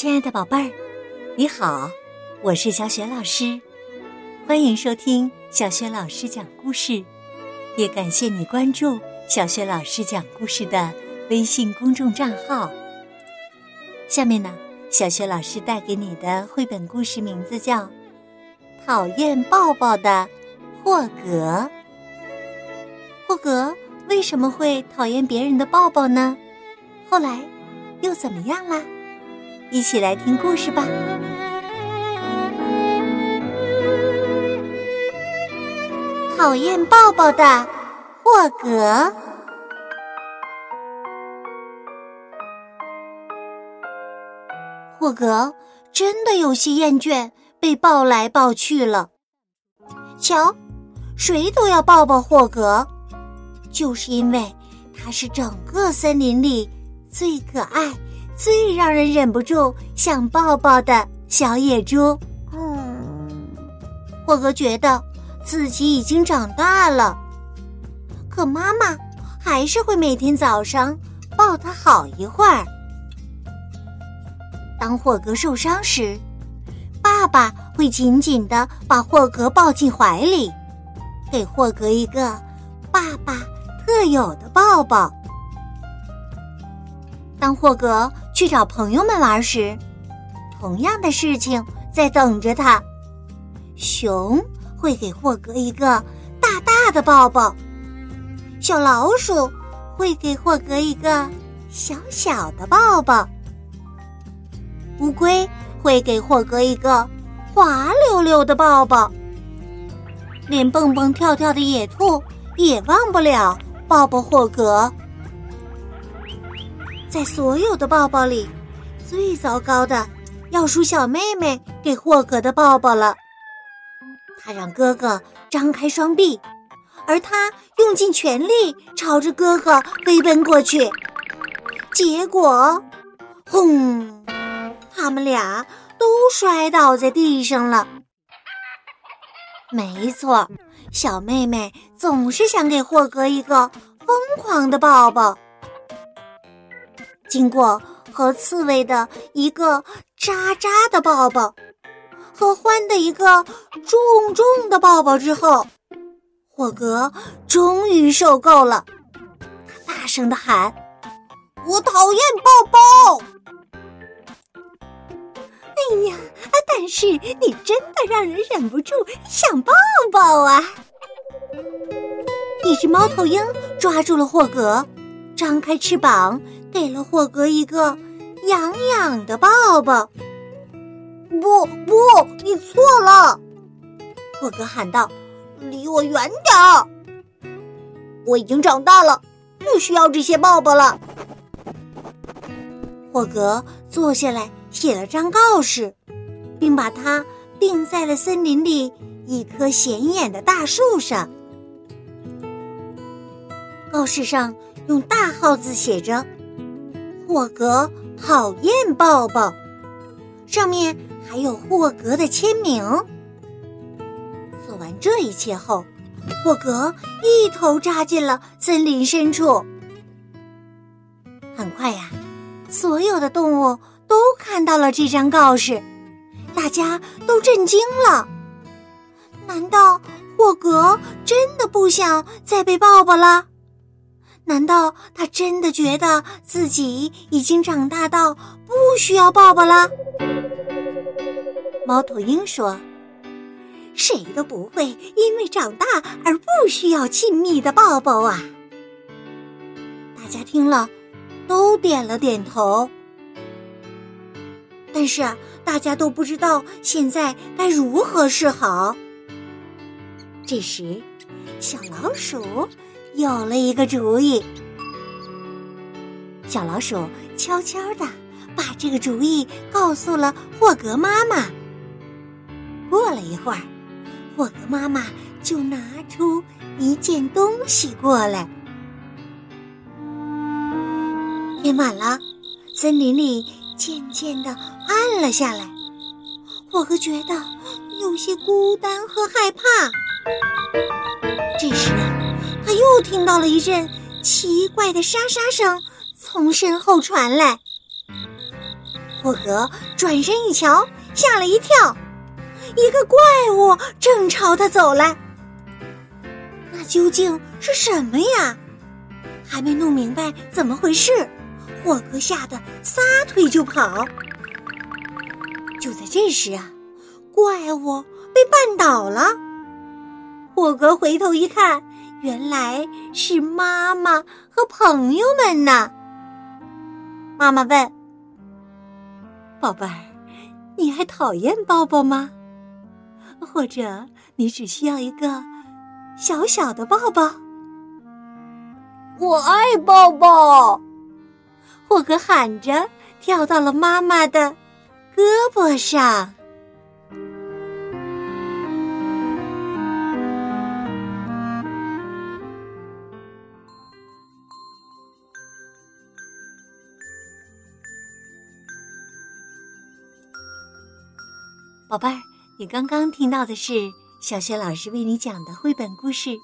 亲爱的宝贝儿，你好，我是小雪老师，欢迎收听小雪老师讲故事，也感谢你关注小雪老师讲故事的微信公众账号。下面呢，小雪老师带给你的绘本故事名字叫《讨厌抱抱的霍格》。霍格为什么会讨厌别人的抱抱呢？后来又怎么样啦？一起来听故事吧。讨厌抱抱的霍格。霍格真的有些厌倦被抱来抱去了。瞧，谁都要抱抱霍格，就是因为他是整个森林里最可爱。最让人忍不住想抱抱的小野猪。嗯，霍格觉得自己已经长大了，可妈妈还是会每天早上抱他好一会儿。当霍格受伤时，爸爸会紧紧的把霍格抱进怀里，给霍格一个爸爸特有的抱抱。当霍格去找朋友们玩时，同样的事情在等着他。熊会给霍格一个大大的抱抱，小老鼠会给霍格一个小小的抱抱，乌龟会给霍格一个滑溜溜的抱抱，连蹦蹦跳跳的野兔也忘不了抱抱霍格。在所有的抱抱里，最糟糕的要数小妹妹给霍格的抱抱了。她让哥哥张开双臂，而他用尽全力朝着哥哥飞奔过去，结果，轰！他们俩都摔倒在地上了。没错，小妹妹总是想给霍格一个疯狂的抱抱。经过和刺猬的一个渣渣的抱抱，和獾的一个重重的抱抱之后，霍格终于受够了。他大声的喊：“我讨厌抱抱！”哎呀，但是你真的让人忍不住想抱抱啊！一只猫头鹰抓住了霍格，张开翅膀。给了霍格一个痒痒的抱抱。不不，你错了！霍格喊道：“离我远点儿！我已经长大了，不需要这些抱抱了。”霍格坐下来写了张告示，并把它钉在了森林里一棵显眼的大树上。告示上用大号字写着。霍格讨厌抱抱，上面还有霍格的签名。做完这一切后，霍格一头扎进了森林深处。很快呀，所有的动物都看到了这张告示，大家都震惊了。难道霍格真的不想再被抱抱了？难道他真的觉得自己已经长大到不需要抱抱了？猫头鹰说：“谁都不会因为长大而不需要亲密的抱抱啊！”大家听了，都点了点头。但是大家都不知道现在该如何是好。这时，小老鼠。有了一个主意，小老鼠悄悄的把这个主意告诉了霍格妈妈。过了一会儿，霍格妈妈就拿出一件东西过来。天晚了，森林里渐渐的暗了下来，霍格觉得有些孤单和害怕。这时。他又听到了一阵奇怪的沙沙声从身后传来，霍格转身一瞧，吓了一跳，一个怪物正朝他走来。那究竟是什么呀？还没弄明白怎么回事，霍格吓得撒腿就跑。就在这时啊，怪物被绊倒了。霍格回头一看，原来是妈妈和朋友们呢。妈妈问：“宝贝儿，你还讨厌抱抱吗？或者你只需要一个小小的抱抱？”我爱抱抱，霍格喊着跳到了妈妈的胳膊上。宝贝儿，你刚刚听到的是小雪老师为你讲的绘本故事《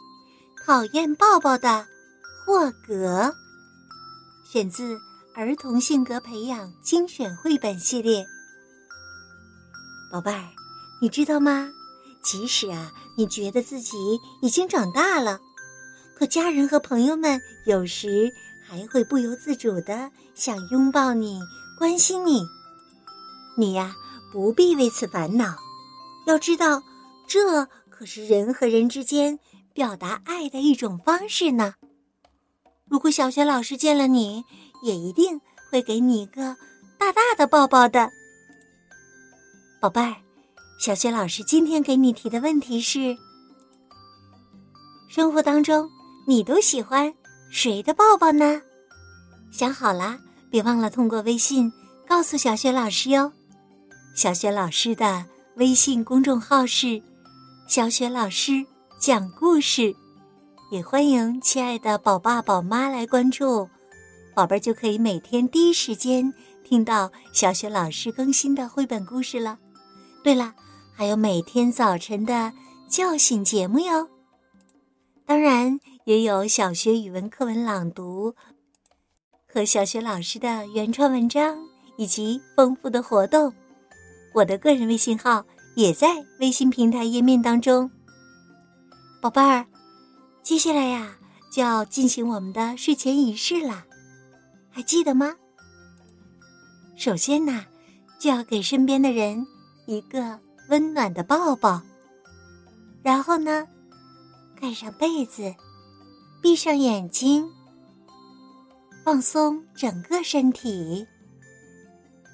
讨厌抱抱的》。霍格，选自儿童性格培养精选绘本系列。宝贝儿，你知道吗？即使啊，你觉得自己已经长大了，可家人和朋友们有时还会不由自主的想拥抱你、关心你。你呀，不必为此烦恼。要知道，这可是人和人之间表达爱的一种方式呢。如果小学老师见了你，也一定会给你一个大大的抱抱的，宝贝儿。小学老师今天给你提的问题是：生活当中你都喜欢谁的抱抱呢？想好了，别忘了通过微信告诉小学老师哟。小雪老师的微信公众号是“小雪老师讲故事”。也欢迎亲爱的宝爸宝妈来关注，宝贝儿就可以每天第一时间听到小雪老师更新的绘本故事了。对了，还有每天早晨的叫醒节目哟。当然，也有小学语文课文朗读和小学老师的原创文章以及丰富的活动。我的个人微信号也在微信平台页面当中，宝贝儿。接下来呀，就要进行我们的睡前仪式了，还记得吗？首先呢，就要给身边的人一个温暖的抱抱，然后呢，盖上被子，闭上眼睛，放松整个身体，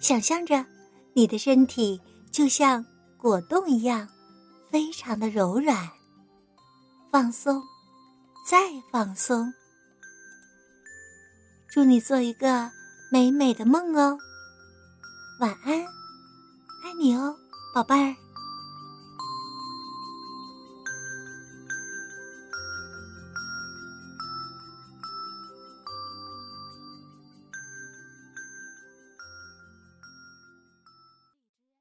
想象着你的身体就像果冻一样，非常的柔软，放松。再放松，祝你做一个美美的梦哦。晚安，爱你哦，宝贝儿。